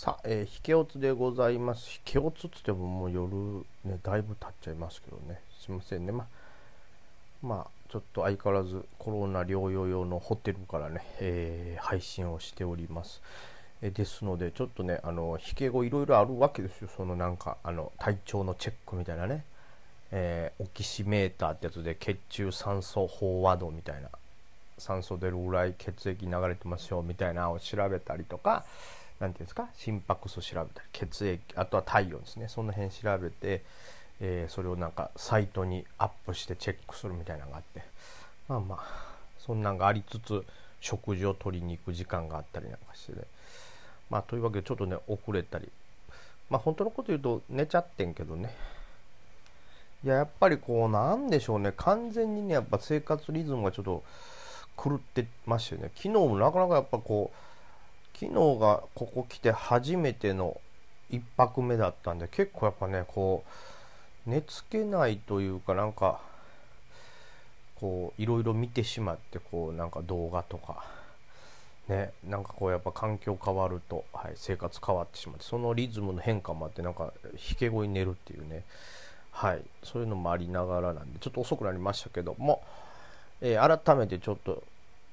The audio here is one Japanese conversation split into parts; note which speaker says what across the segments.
Speaker 1: さあ、えー、引けおつでございます。引けおつって言ってももう夜ね、だいぶ経っちゃいますけどね。すいませんね。ままあ、ちょっと相変わらずコロナ療養用のホテルからね、えー、配信をしております。えですので、ちょっとね、あの、引け後いろいろあるわけですよ。そのなんか、あの、体調のチェックみたいなね。えー、オキシメーターってやつで血中酸素飽和度みたいな。酸素出るぐらい血液流れてますよみたいなを調べたりとか、何ていうんですか？心拍数調べたり血液あとは体温ですね。その辺調べて、えー、それをなんかサイトにアップしてチェックするみたいなのがあって。まあまあそんなんがありつつ食事を取りに行く時間があったりなんかしてね。まあというわけでちょっとね遅れたり。まあ本当のこと言うと寝ちゃってんけどね。いややっぱりこうなんでしょうね。完全にねやっぱ生活リズムがちょっと狂ってましたよね。昨日もなかなかやっぱこう昨日がここ来て初めての1泊目だったんで結構やっぱねこう寝つけないというかなんかこういろいろ見てしまってこうなんか動画とかねなんかこうやっぱ環境変わると、はい、生活変わってしまってそのリズムの変化もあってなんか引け声に寝るっていうねはいそういうのもありながらなんでちょっと遅くなりましたけども、えー、改めてちょっと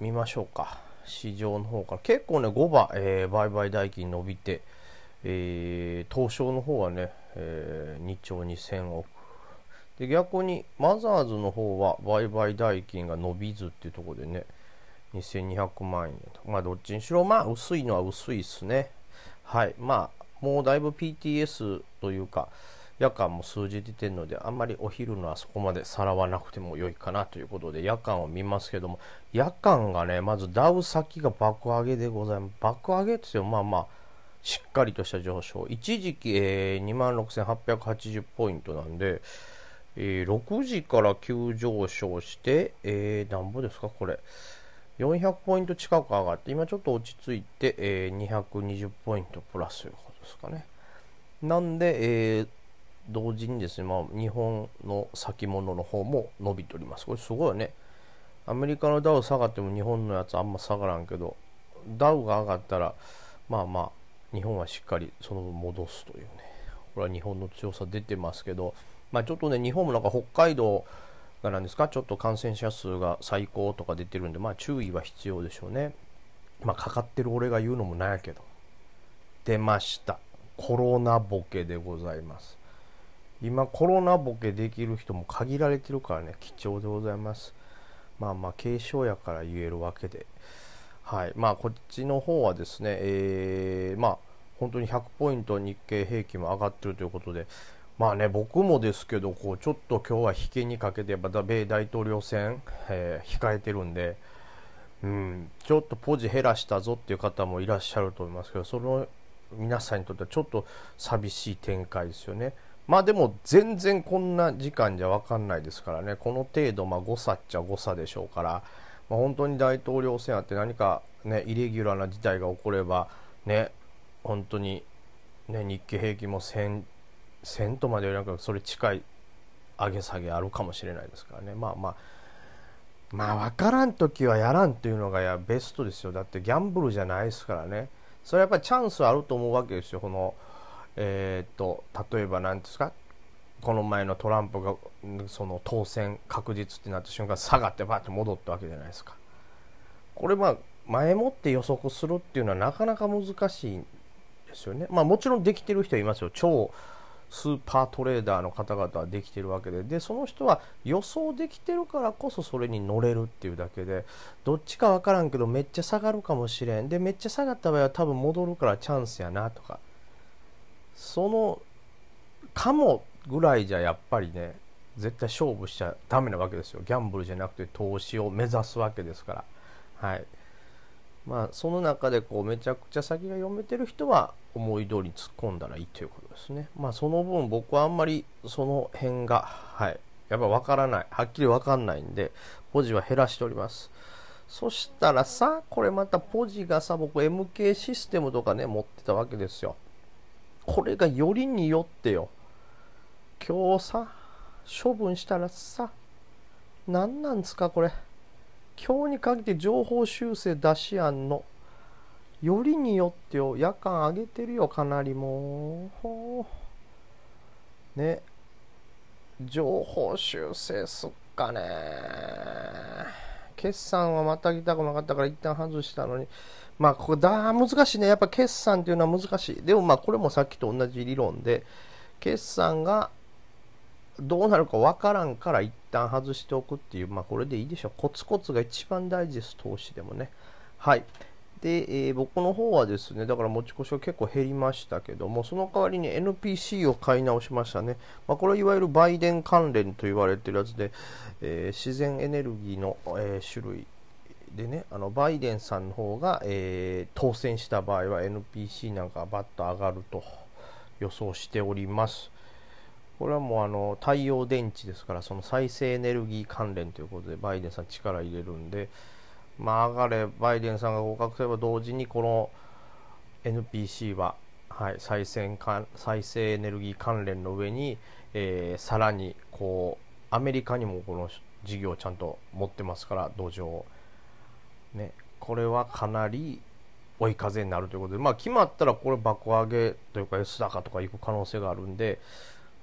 Speaker 1: 見ましょうか。市場の方から結構ね5番、えー、売買代金伸びて、えー、東証の方はね、えー、2兆2000億。で逆にマザーズの方は売買代金が伸びずっていうところでね2200万円。とまあどっちにしろまあ薄いのは薄いっすね。はい。まあもうだいぶ PTS というか夜間も数字出てるのであんまりお昼のはそこまでさらわなくても良いかなということで夜間を見ますけども夜間がねまずダウ先が爆上げでございます。爆上げって言ってもまあまあしっかりとした上昇。一時期、えー、26,880ポイントなんで、えー、6時から急上昇して、えー、なんぼですかこれ。400ポイント近く上がって今ちょっと落ち着いて、えー、220ポイントプラスということですかね。なんで、えー、同時にですね、まあ、日本の先物の方も伸びております。これすごいね。アメリカのダウ下がっても日本のやつあんま下がらんけど、ダウが上がったら、まあまあ、日本はしっかりその分戻すというね。これは日本の強さ出てますけど、まあちょっとね、日本もなんか北海道がなんですか、ちょっと感染者数が最高とか出てるんで、まあ注意は必要でしょうね。まあかかってる俺が言うのもなんやけど。出ました。コロナボケでございます。今コロナボケできる人も限られてるからね。貴重でございます。まあまあ軽症やから言えるわけで。はい。まあこっちの方はですねえー、まあ本当に100ポイント日経平均も上がってるということで。まあね僕もですけどこうちょっと今日は引けにかけてやっぱ米大統領選、えー、控えてるんで。うん、ちょっとポジ減らしたぞっていう方もいらっしゃると思いますけどその皆さんにとってはちょっと寂しい展開ですよね。まあでも全然こんな時間じゃ分かんないですからね、この程度、まあ、誤差っちゃ誤差でしょうから、まあ、本当に大統領選あって何か、ね、イレギュラーな事態が起これば、ね、本当に、ね、日経平均も1000、1000とまでよりなんかそれ近い上げ下げあるかもしれないですからね、まあまあ、まあ分からん時はやらんっていうのがやベストですよ。だってギャンブルじゃないですからね。それはやっぱりチャンスあると思うわけですよ。このえー、っと例えば何ですか？この前のトランプがその当選確実ってなった瞬間下がってバーって戻ったわけじゃないですか。これまあ前もって予測するっていうのはなかなか難しいんですよね。まあもちろんできてる人はいますよ。超スーパートレーダーの方々はできてるわけででその人は予想できてるからこそそれに乗れるっていうだけでどっちか分からんけどめっちゃ下がるかもしれんでめっちゃ下がった場合は多分戻るからチャンスやなとかそのかもぐらいじゃやっぱりね絶対勝負しちゃダメなわけですよ。ギャンブルじゃなくて投資を目指すわけですから。はい。まあその中でこうめちゃくちゃ先が読めてる人は思い通りに突っ込んだらいいということですね。まあその分僕はあんまりその辺がはい。やっぱ分からない。はっきり分かんないんでポジは減らしております。そしたらさこれまたポジがさ僕 MK システムとかね持ってたわけですよ。これがよりによってよ。今日さ処分したらさ何なんですかこれ。今日に限って情報修正出し案の。よりによってよ。夜間上げてるよかなりもう。ね。情報修正すっかね。決算はまたぎたくなかったから一旦外したのにまあここだ難しいねやっぱ決算っていうのは難しいでもまあこれもさっきと同じ理論で決算がどうなるかわからんから一旦外しておくっていう、まあこれでいいでしょう。コツコツが一番大事です、投資でもね。はい。で、えー、僕の方はですね、だから持ち越しは結構減りましたけども、その代わりに NPC を買い直しましたね。まあ、これはいわゆるバイデン関連と言われてるやつで、えー、自然エネルギーの、えー、種類でね、あのバイデンさんの方が、え当選した場合は NPC なんかバッと上がると予想しております。これはもうあの太陽電池ですからその再生エネルギー関連ということでバイデンさん力入れるんでまあ上がれバイデンさんが合格すれば同時にこの NPC は、はい、再生再生エネルギー関連の上に、えー、さらにこうアメリカにもこの事業をちゃんと持ってますから土壌ねこれはかなり追い風になるということでまあ決まったらこれ爆上げというか S 高とか行く可能性があるんで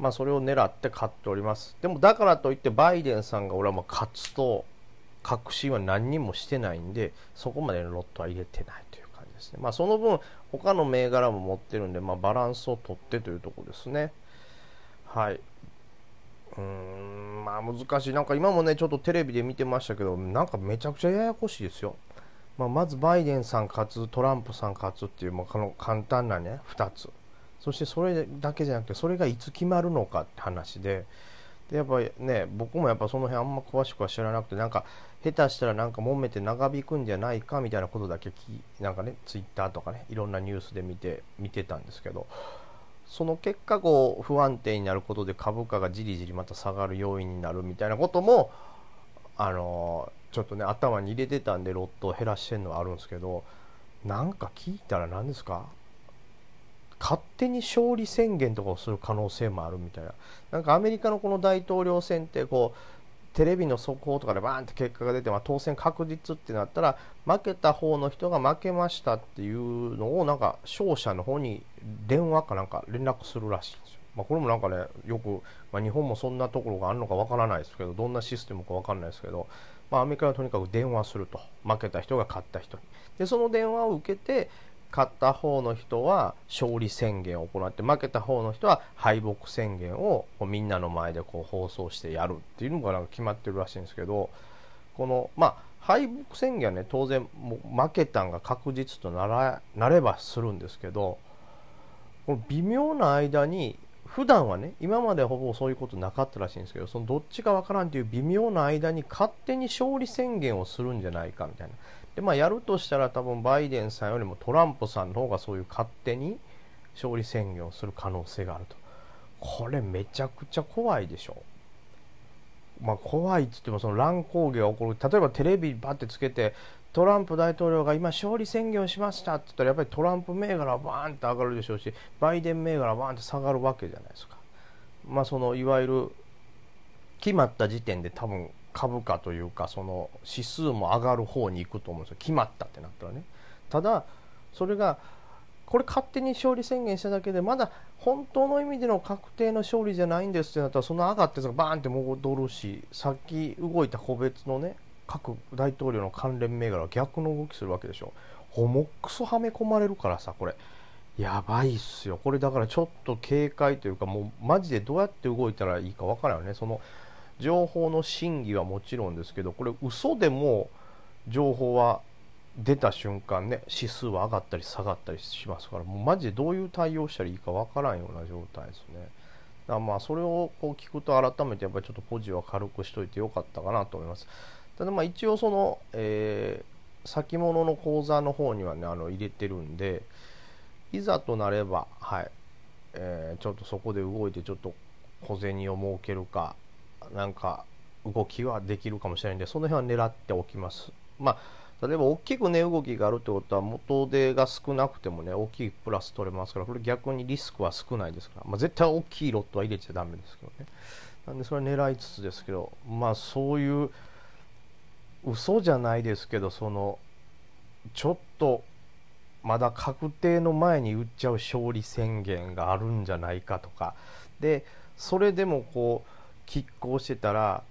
Speaker 1: まあ、それを狙って買っております。でもだからといってバイデンさんが俺はもう勝つと確信は何にもしてないんでそこまでのロットは入れてないという感じですね。まあ、その分他の銘柄も持ってるんで、まあ、バランスをとってというところですね。はい。うーんまあ難しい。なんか今もねちょっとテレビで見てましたけどなんかめちゃくちゃややこしいですよ。まあ、まずバイデンさん勝つトランプさん勝つっていう、まあ、この簡単なね2つ。そしてそれだけじゃなくてそれがいつ決まるのかって話ででやっぱね僕もやっぱその辺あんま詳しくは知らなくてなんか下手したらなんか揉めて長引くんじゃないかみたいなことだけなんかねツイッターとかねいろんなニュースで見て見てたんですけどその結果こう不安定になることで株価がじりじりまた下がる要因になるみたいなこともあのちょっとね頭に入れてたんでロットを減らしてるのはあるんですけどなんか聞いたら何ですか？勝手に勝利宣言とかをする可能性もあるみたいな。なんかアメリカのこの大統領選ってこうテレビの速報とかでバーンって結果が出て、まあ、当選確実ってなったら負けた方の人が負けましたっていうのをなんか勝者の方に電話かなんか連絡するらしいんですよ。まあ、これもなんかねよく、まあ、日本もそんなところがあるのかわからないですけどどんなシステムかわからないですけど、まあ、アメリカはとにかく電話すると。負けた人が勝った人に。でその電話を受けて勝った方の人は勝利宣言を行って負けた方の人は敗北宣言をみんなの前でこう放送してやるっていうのがなんか決まってるらしいんですけどこのまあ敗北宣言はね当然もう負けたんが確実とならなればするんですけどこの微妙な間に普段はね今までほぼそういうことなかったらしいんですけどそのどっちかわからんっていう微妙な間に勝手に勝利宣言をするんじゃないかみたいな。でまあやるとしたら多分バイデンさんよりもトランプさんの方がそういう勝手に勝利宣言をする可能性があると。これめちゃくちゃ怖いでしょ。まあ怖いっつってもその乱高下が起こる。例えばテレビバッてつけてトランプ大統領が今勝利宣言をしましたって言ったらやっぱりトランプ銘柄はバーンって上がるでしょうしバイデン銘柄はバーンって下がるわけじゃないですか。まあそのいわゆる決まった時点で多分株価というかその指数も上がる方に行くと思うんですよ。決まったってなったらね。ただそれがこれ勝手に勝利宣言しただけでまだ本当の意味での確定の勝利じゃないんですってなったらその上がってバーンって戻るしさっき動いた個別のね各大統領の関連銘柄は逆の動きするわけでしょ。ホモックスはめ込まれるからさこれ。やばいっすよ。これだからちょっと警戒というかもうマジでどうやって動いたらいいかわからんよね。その情報の真偽はもちろんですけどこれ嘘でも情報は出た瞬間ね指数は上がったり下がったりしますからもうマジでどういう対応したらいいかわからんような状態ですね。だからまあそれをこう聞くと改めてやっぱりちょっとポジは軽くしといてよかったかなと思います。ただまあ一応その、えー、先物の口座の方にはねあの入れてるんでいざとなればはい、えー、ちょっとそこで動いてちょっと小銭を設けるかなんか動きはできるかもしれないんでその辺は狙っておきます。まあ例えば大きく値動きがあるってことは元手が少なくてもね大きいプラス取れますからこれ逆にリスクは少ないですから、まあ、絶対大きいロットは入れちゃダメですけどね。なんでそれは狙いつつですけどまあそういう嘘じゃないですけどそのちょっとまだ確定の前に打っちゃう勝利宣言があるんじゃないかとか。でそれでもこう拮抗してたら、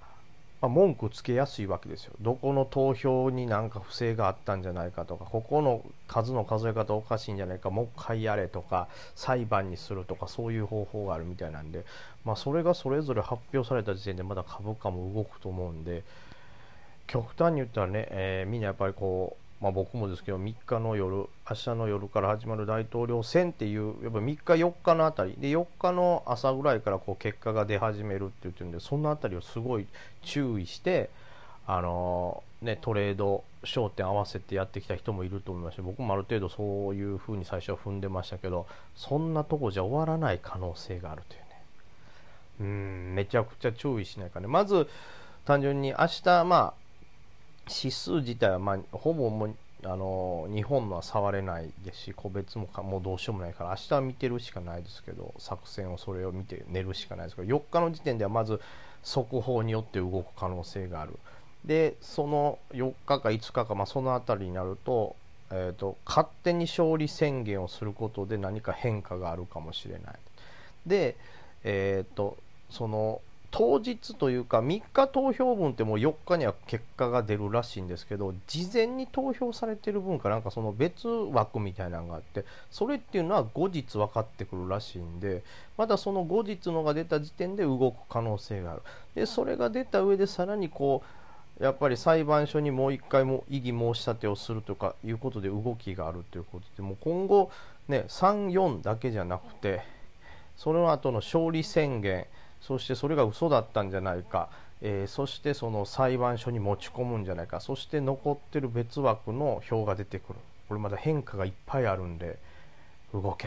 Speaker 1: まあ、文句つけやすいわけですよ。どこの投票になんか不正があったんじゃないかとかここの数の数え方おかしいんじゃないかもう一回やれとか裁判にするとかそういう方法があるみたいなんで、まあ、それがそれぞれ発表された時点でまだ株価も動くと思うんで極端に言ったらね、えー、みんなやっぱりこうまあ、僕もですけど3日の夜明日の夜から始まる大統領選っていうやっぱ3日4日のあたり。で4日の朝ぐらいからこう結果が出始めるって言ってるんでそのあたりをすごい注意してあのー、ね、トレード焦点合わせてやってきた人もいると思いますし僕もある程度そういうふうに最初は踏んでましたけどそんなとこじゃ終わらない可能性があるというね。うんめちゃくちゃ注意しないかね。まず単純に明日まあ指数自体は、まあ、ほぼもあの日本のは触れないですし個別もかもうどうしようもないから明日は見てるしかないですけど作戦をそれを見て寝るしかないですけど4日の時点ではまず速報によって動く可能性がある。でその4日か5日か、まあ、その辺りになると,、えーと、勝手に勝利宣言をすることで何か変化があるかもしれない。で、えーとその当日というか3日投票分ってもう4日には結果が出るらしいんですけど事前に投票されてる分かなんかその別枠みたいなのがあってそれっていうのは後日分かってくるらしいんでまだその後日のが出た時点で動く可能性がある。でそれが出た上でさらにこうやっぱり裁判所にもう1回も異議申し立てをするとかいうことで動きがあるということでもう今後ね3、4だけじゃなくてその後の勝利宣言そしてそれが嘘だったんじゃないか、えー、そしてその裁判所に持ち込むんじゃないか。そして残ってる別枠の票が出てくる。これまだ変化がいっぱいあるんで動け。